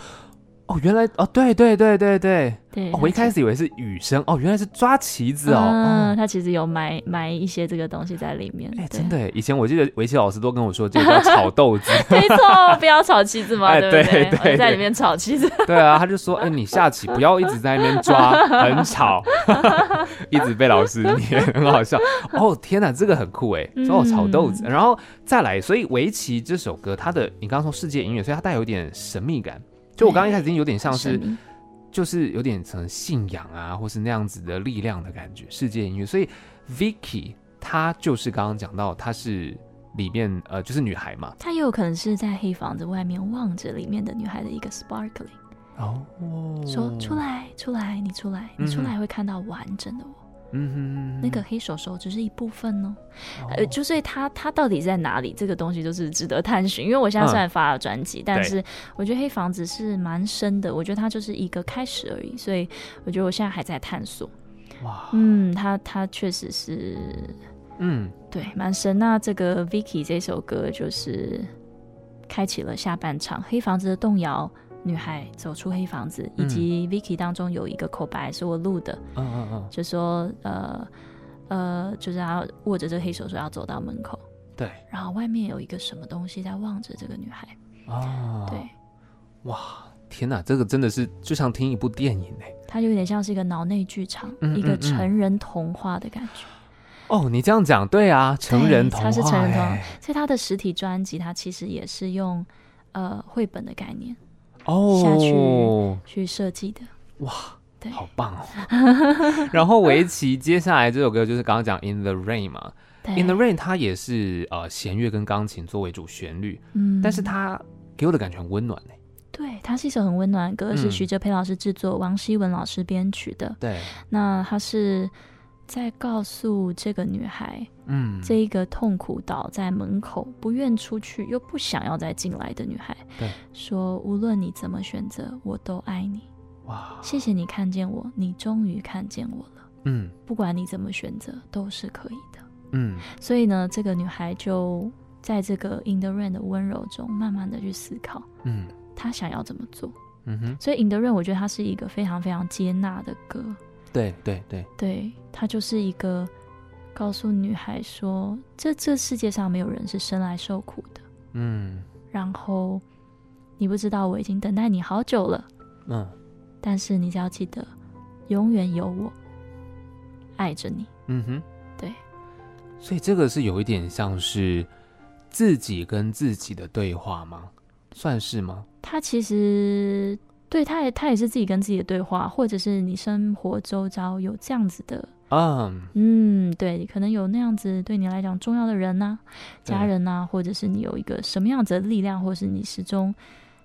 哦，原来哦，对对对对对。对、哦，我一开始以为是雨声哦，原来是抓棋子哦。嗯，他其实有埋埋一些这个东西在里面。哎，真的，以前我记得围棋老师都跟我说，这个叫炒豆子。没错，不要炒棋子嘛，对不对？对对对，在里面炒棋子。对啊，他就说，哎，你下棋不要一直在那边抓，很吵，一直被老师念，很好笑。哦，天哪，这个很酷哎，说我炒豆子，然后再来，所以围棋这首歌，它的你刚刚说世界音乐，所以它带有一点神秘感。就我刚刚一开始已经有点像是。就是有点成信仰啊，或是那样子的力量的感觉，世界音乐。所以 Vicky 她就是刚刚讲到，她是里面呃，就是女孩嘛。她也有可能是在黑房子外面望着里面的女孩的一个 sparkling。哦，说出来，出来，你出来，你出来会看到完整的我。嗯哼，那个黑手手只是一部分哦，呃、oh.，就所以他他到底在哪里？这个东西就是值得探寻。因为我现在虽然发了专辑，uh. 但是我觉得黑房子是蛮深的。我觉得它就是一个开始而已，所以我觉得我现在还在探索。哇、嗯，他他确实是，嗯，对，蛮深。那这个 Vicky 这首歌就是开启了下半场，黑房子的动摇。女孩走出黑房子，以及 Vicky 当中有一个口白是我录的，嗯嗯嗯，就说呃呃，就是他握着这黑手说要走到门口，对，然后外面有一个什么东西在望着这个女孩，哦，对，哇，天哪，这个真的是就像听一部电影哎，它有点像是一个脑内剧场，嗯嗯嗯，一个成人童话的感觉。哦，你这样讲对啊，成人童话，它是成人童话，所以他的实体专辑，它其实也是用呃绘本的概念。哦，下去去设计的哇，对，好棒哦。然后围棋接下来这首歌就是刚刚讲《In the Rain》嘛，《In the Rain》它也是呃弦乐跟钢琴作为主旋律，嗯，但是它给我的感觉很温暖哎。对，它是一首很温暖的歌，是徐哲佩老师制作，嗯，王希文老师编曲的。对，那它是。在告诉这个女孩，嗯，这一个痛苦倒在门口，不愿出去又不想要再进来的女孩，对，说无论你怎么选择，我都爱你。哇，谢谢你看见我，你终于看见我了。嗯，不管你怎么选择，都是可以的。嗯，所以呢，这个女孩就在这个 In the Rain 的温柔中，慢慢的去思考，嗯，她想要怎么做。嗯哼，所以 In the Rain 我觉得它是一个非常非常接纳的歌。对对对对，他就是一个告诉女孩说，这这世界上没有人是生来受苦的。嗯，然后你不知道我已经等待你好久了。嗯，但是你只要记得，永远有我爱着你。嗯哼，对。所以这个是有一点像是自己跟自己的对话吗？算是吗？他其实。对，他也他也是自己跟自己的对话，或者是你生活周遭有这样子的，嗯嗯，对，可能有那样子对你来讲重要的人呐、啊，家人呐、啊，或者是你有一个什么样子的力量，或是你始终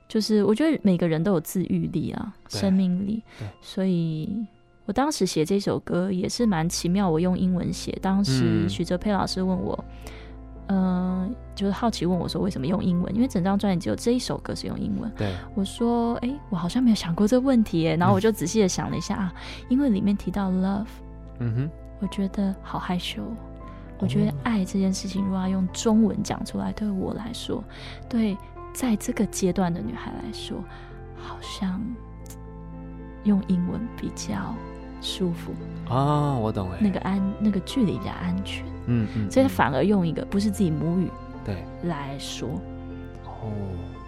就是，我觉得每个人都有自愈力啊，生命力，所以我当时写这首歌也是蛮奇妙，我用英文写，当时许哲佩老师问我。嗯嗯、呃，就是好奇问我说为什么用英文？因为整张专辑只有这一首歌是用英文。对，我说，哎、欸，我好像没有想过这个问题，哎，然后我就仔细的想了一下、嗯、啊，因为里面提到 love，嗯哼，我觉得好害羞。我觉得爱这件事情，如果要用中文讲出来，对我来说，对在这个阶段的女孩来说，好像用英文比较舒服啊，我懂哎，那个安，那个距离比较安全。嗯嗯，所以他反而用一个不是自己母语对来说，哦，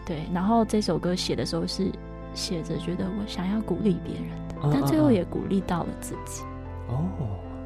对，然后这首歌写的时候是写着觉得我想要鼓励别人的，但最后也鼓励到了自己。哦，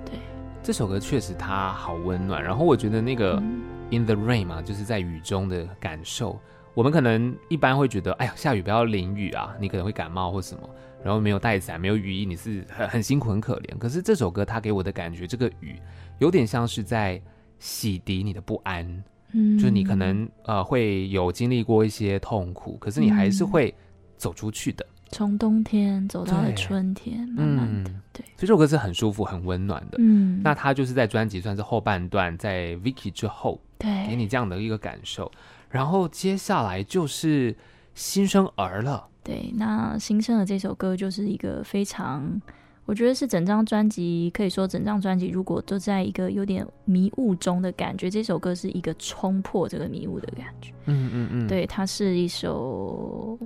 对，这首歌确实它好温暖。然后我觉得那个 In the Rain 嘛，就是在雨中的感受。我们可能一般会觉得，哎呀，下雨不要淋雨啊，你可能会感冒或什么。然后没有带伞，没有雨衣，你是很很辛苦很可怜。可是这首歌它给我的感觉，这个雨。有点像是在洗涤你的不安，嗯，就是你可能呃会有经历过一些痛苦，可是你还是会走出去的。从冬天走到了春天，慢慢的，嗯，对。所以这首歌是很舒服、很温暖的。嗯，那它就是在专辑算是后半段，在 Vicky 之后，对，给你这样的一个感受。然后接下来就是新生儿了。对，那新生儿这首歌就是一个非常。我觉得是整张专辑，可以说整张专辑如果都在一个有点迷雾中的感觉，这首歌是一个冲破这个迷雾的感觉。嗯嗯嗯，对，它是一首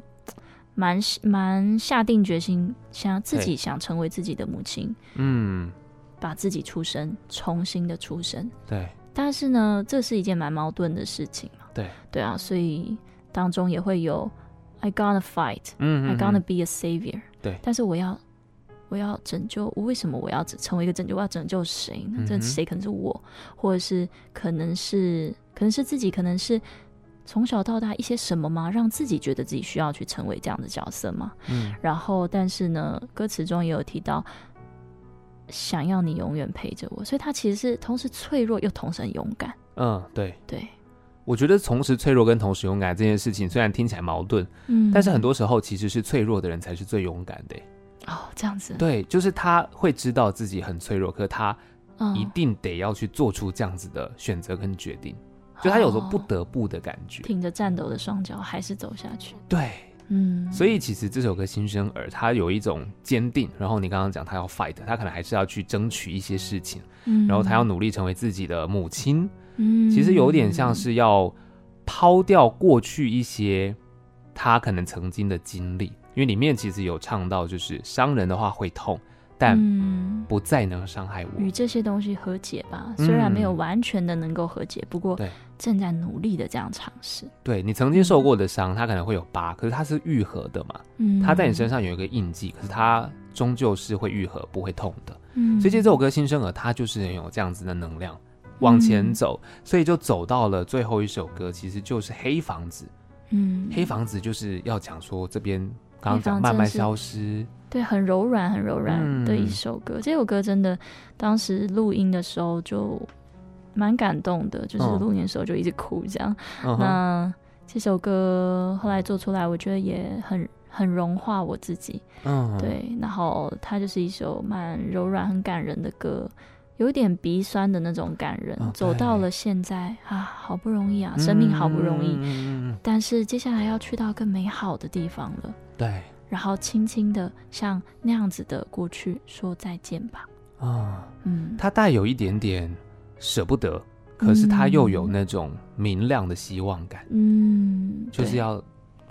蛮蛮下定决心，想自己想成为自己的母亲，嗯，把自己出生，重新的出生。对。但是呢，这是一件蛮矛盾的事情嘛。对。对啊，所以当中也会有 I gonna fight，嗯，嗯，嗯，I gonna be a savior。对。但是我要，我要拯救，我为什么我要成为一个拯救？我要拯救谁呢？嗯、这谁可能是我，或者是可能是可能是自己，可能是。从小到大一些什么吗？让自己觉得自己需要去成为这样的角色吗？嗯，然后但是呢，歌词中也有提到，想要你永远陪着我，所以他其实是同时脆弱又同时很勇敢。嗯，对对，我觉得同时脆弱跟同时勇敢这件事情虽然听起来矛盾，嗯，但是很多时候其实是脆弱的人才是最勇敢的。哦，这样子，对，就是他会知道自己很脆弱，可他一定得要去做出这样子的选择跟决定。就他有时候不得不的感觉，挺着颤抖的双脚还是走下去。对，嗯，所以其实这首歌《新生儿》他有一种坚定，然后你刚刚讲他要 fight，他可能还是要去争取一些事情，嗯，然后他要努力成为自己的母亲，嗯，其实有点像是要抛掉过去一些他可能曾经的经历，因为里面其实有唱到，就是伤人的话会痛。但不再能伤害我，与、嗯、这些东西和解吧。虽然没有完全的能够和解，嗯、不过正在努力的这样尝试。对，你曾经受过的伤，它可能会有疤，可是它是愈合的嘛。嗯，它在你身上有一个印记，可是它终究是会愈合，不会痛的。嗯，所以这首歌《新生儿》它就是很有这样子的能量往前走，所以就走到了最后一首歌，其实就是《黑房子》。嗯，黑房子就是要讲说这边刚刚讲慢慢消失。对，很柔软，很柔软的一首歌。嗯、这首歌真的，当时录音的时候就蛮感动的，就是录音的时候就一直哭这样。嗯、那这首歌后来做出来，我觉得也很很融化我自己。嗯，对。然后它就是一首蛮柔软、很感人的歌，有点鼻酸的那种感人。Okay. 走到了现在啊，好不容易啊，生命好不容易。嗯、但是接下来要去到更美好的地方了。对。然后轻轻的向那样子的过去说再见吧。啊、哦，嗯，他带有一点点舍不得，可是他又有那种明亮的希望感。嗯，就是要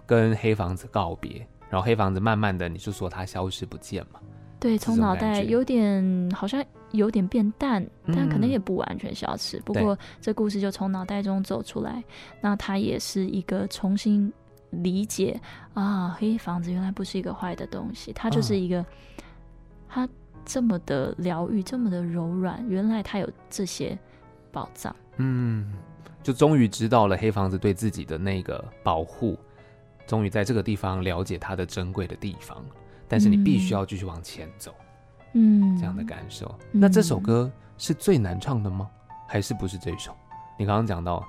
跟黑房子告别，然后黑房子慢慢的，你就说它消失不见嘛。对，从脑袋有点好像有点变淡，但可能也不完全消失。嗯、不过这故事就从脑袋中走出来，那它也是一个重新。理解啊，黑房子原来不是一个坏的东西，它就是一个，它这么的疗愈，这么的柔软，原来它有这些宝藏。嗯，就终于知道了黑房子对自己的那个保护，终于在这个地方了解它的珍贵的地方。但是你必须要继续往前走，嗯，这样的感受。那这首歌是最难唱的吗？还是不是这首？你刚刚讲到。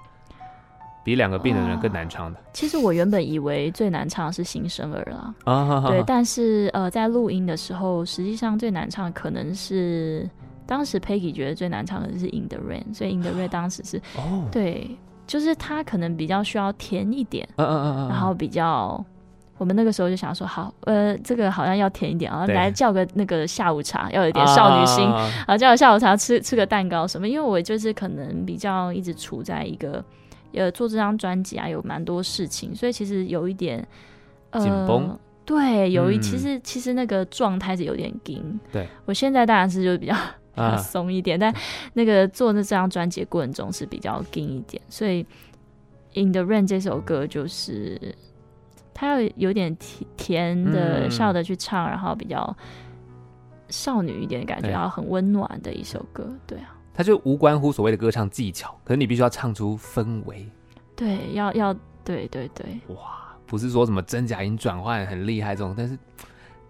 比两个病的人更难唱的。哦，其实我原本以为最难唱的是新生儿啦，啊，对，但是呃，在录音的时候，实际上最难唱可能是当时 Peggy 觉得最难唱的是 In the Rain，所以 In the Rain 当时是哦，对，就是他可能比较需要甜一点，嗯嗯嗯，然后比较，我们那个时候就想说，好，呃，这个好像要甜一点啊，来叫个那个下午茶，要有点少女心啊，叫个下午茶吃吃个蛋糕什么，因为我就是可能比较一直处在一个。呃，做这张专辑啊，有蛮多事情，所以其实有一点紧绷、呃。对，有一、嗯、其实其实那个状态是有点紧。对，我现在当然是就比较松一点，啊、但那个做那这张专辑过程中是比较紧一点。所以《In the Rain》这首歌就是它要有点甜甜的笑的去唱，嗯、然后比较少女一点的感觉，然后很温暖的一首歌。对啊。它就无关乎所谓的歌唱技巧，可是你必须要唱出氛围。对，要要对对对。哇，不是说什么真假音转换很厉害这种，但是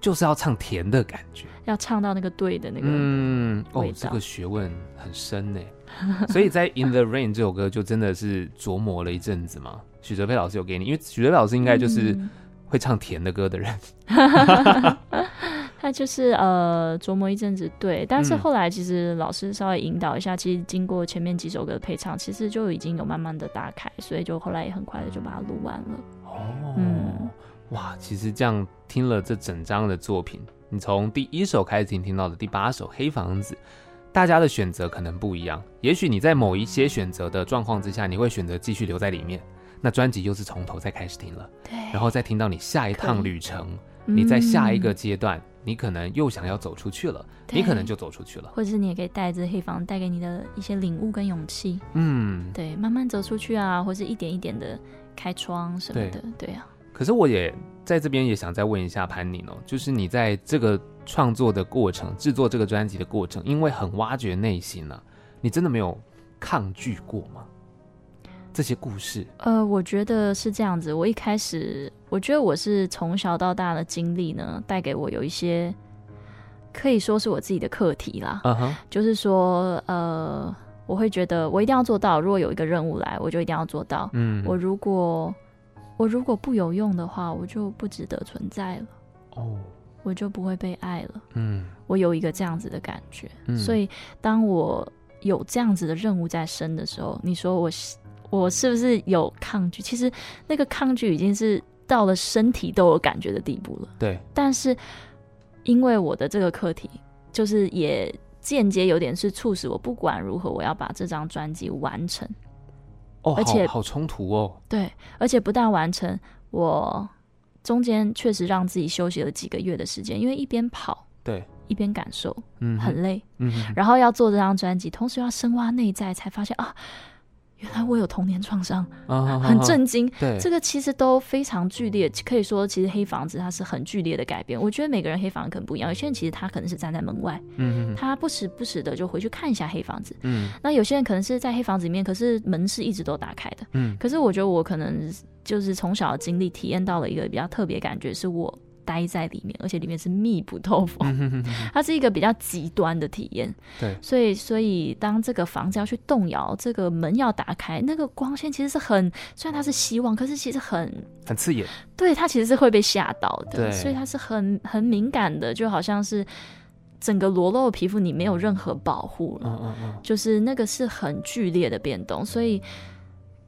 就是要唱甜的感觉，要唱到那个对的那个嗯哦，这个学问很深呢。所以在《In the Rain》这首歌就真的是琢磨了一阵子嘛。许哲佩老师有给你，因为许哲佩老师应该就是会唱甜的歌的人。嗯 他就是呃琢磨一阵子，对，但是后来其实老师稍微引导一下，嗯、其实经过前面几首歌的配唱，其实就已经有慢慢的打开，所以就后来也很快的就把它录完了。哦，嗯，哇，其实这样听了这整张的作品，你从第一首开始听听到的第八首《黑房子》，大家的选择可能不一样，也许你在某一些选择的状况之下，你会选择继续留在里面。那专辑又是从头再开始听了，对，然后再听到你下一趟旅程，你在下一个阶段，嗯、你可能又想要走出去了，你可能就走出去了，或者是你也可以带着黑房带给你的一些领悟跟勇气，嗯，对，慢慢走出去啊，或是一点一点的开窗什么的，对，对啊。可是我也在这边也想再问一下潘宁哦，就是你在这个创作的过程、制作这个专辑的过程，因为很挖掘内心了、啊，你真的没有抗拒过吗？这些故事，呃，我觉得是这样子。我一开始，我觉得我是从小到大的经历呢，带给我有一些可以说是我自己的课题啦。嗯哼，就是说，呃，我会觉得我一定要做到。如果有一个任务来，我就一定要做到。嗯，我如果我如果不有用的话，我就不值得存在了。哦，我就不会被爱了。嗯，我有一个这样子的感觉。嗯，所以当我有这样子的任务在身的时候，你说我。我是不是有抗拒？其实那个抗拒已经是到了身体都有感觉的地步了。对。但是因为我的这个课题，就是也间接有点是促使我不管如何，我要把这张专辑完成。哦，而且好冲突哦。对，而且不但完成，我中间确实让自己休息了几个月的时间，因为一边跑，对，一边感受，嗯，很累，嗯，然后要做这张专辑，同时要深挖内在，才发现啊。原来我有童年创伤，很震惊。对，这个其实都非常剧烈，可以说其实黑房子它是很剧烈的改变。我觉得每个人黑房子可能不一样，有些人其实他可能是站在门外，嗯，他不时不时的就回去看一下黑房子，嗯，那有些人可能是在黑房子里面，可是门是一直都打开的，嗯，可是我觉得我可能就是从小的经历体验到了一个比较特别感觉，是我。待在里面，而且里面是密不透风，它是一个比较极端的体验。对，所以所以当这个房子要去动摇，这个门要打开，那个光线其实是很，虽然它是希望，可是其实很很刺眼。对，它其实是会被吓到的。所以它是很很敏感的，就好像是整个裸露的皮肤，你没有任何保护了。嗯嗯嗯，就是那个是很剧烈的变动。所以，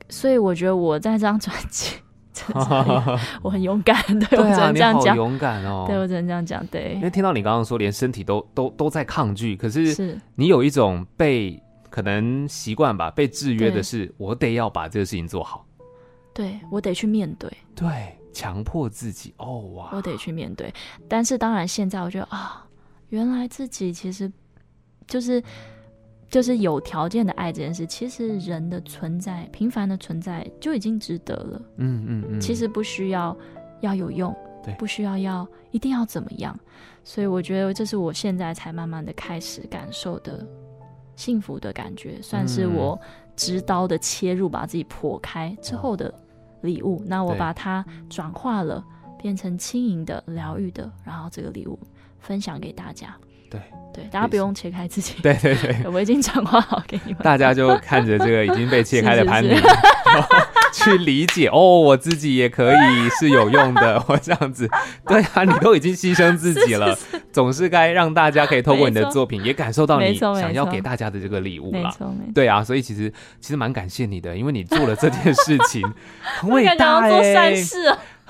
所以我觉得我在这张专辑。我很勇敢，对，我只能这样讲。勇敢哦，对，我只能这样讲。对，因为听到你刚刚说，连身体都都都在抗拒，可是你有一种被可能习惯吧，被制约的是，我得要把这个事情做好。对，我得去面对，对，强迫自己。哦哇，我得去面对。但是当然，现在我觉得啊，原来自己其实就是。就是有条件的爱这件事，其实人的存在，平凡的存在就已经值得了。嗯嗯嗯，其实不需要要有用，对，不需要要一定要怎么样。所以我觉得这是我现在才慢慢的开始感受的幸福的感觉，算是我直刀的切入，把自己剖开之后的礼物。那我把它转化了，变成轻盈的、疗愈的，然后这个礼物分享给大家。对对，大家不用切开自己。对对对，我已经转化好给你们。大家就看着这个已经被切开的 潘宁，去理解哦，我自己也可以是有用的。我这样子，对啊，你都已经牺牲自己了，是是是总是该让大家可以透过你的作品也感受到你想要给大家的这个礼物了。对啊，所以其实其实蛮感谢你的，因为你做了这件事情，很伟大哎、欸。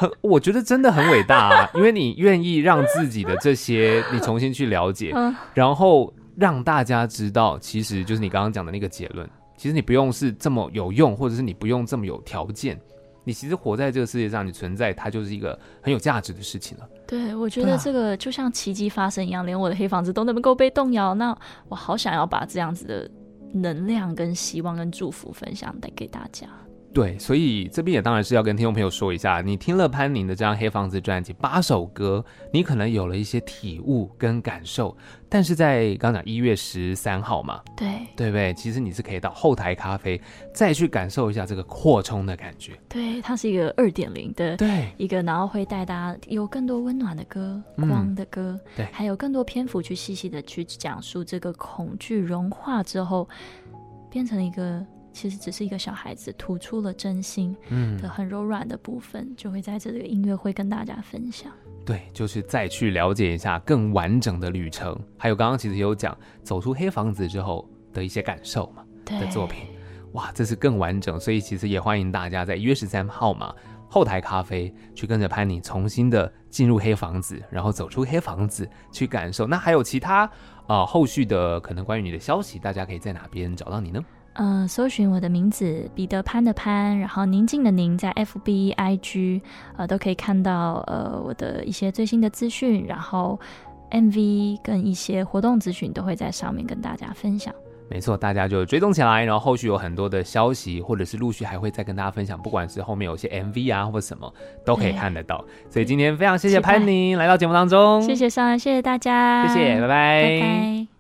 很，我觉得真的很伟大啊，因为你愿意让自己的这些你重新去了解，然后让大家知道，其实就是你刚刚讲的那个结论，其实你不用是这么有用，或者是你不用这么有条件，你其实活在这个世界上，你存在它就是一个很有价值的事情了。对，我觉得这个就像奇迹发生一样，连我的黑房子都能够被动摇，那我好想要把这样子的能量、跟希望、跟祝福分享带给大家。对，所以这边也当然是要跟听众朋友说一下，你听了潘宁的这张《黑房子》专辑八首歌，你可能有了一些体悟跟感受，但是在刚讲一月十三号嘛，对，对不对？其实你是可以到后台咖啡再去感受一下这个扩充的感觉。对，它是一个二点零的，对，一个然后会带大家有更多温暖的歌、光的歌，嗯、对，还有更多篇幅去细细的去讲述这个恐惧融化之后变成一个。其实只是一个小孩子吐出了真心的很柔软的部分，嗯、就会在这个音乐会跟大家分享。对，就是再去了解一下更完整的旅程，还有刚刚其实有讲走出黑房子之后的一些感受嘛，对的作品，哇，这是更完整，所以其实也欢迎大家在一月十三号嘛，后台咖啡去跟着潘妮重新的进入黑房子，然后走出黑房子去感受。那还有其他啊、呃、后续的可能关于你的消息，大家可以在哪边找到你呢？嗯、呃，搜寻我的名字彼得潘的潘，然后宁静的宁，在 FB、IG，呃，都可以看到呃我的一些最新的资讯，然后 MV 跟一些活动资讯都会在上面跟大家分享。没错，大家就追踪起来，然后后续有很多的消息，或者是陆续还会再跟大家分享，不管是后面有些 MV 啊或者什么，都可以看得到。所以今天非常谢谢潘宁来到节目当中，谢谢上，谢谢大家，谢谢，拜拜。拜拜。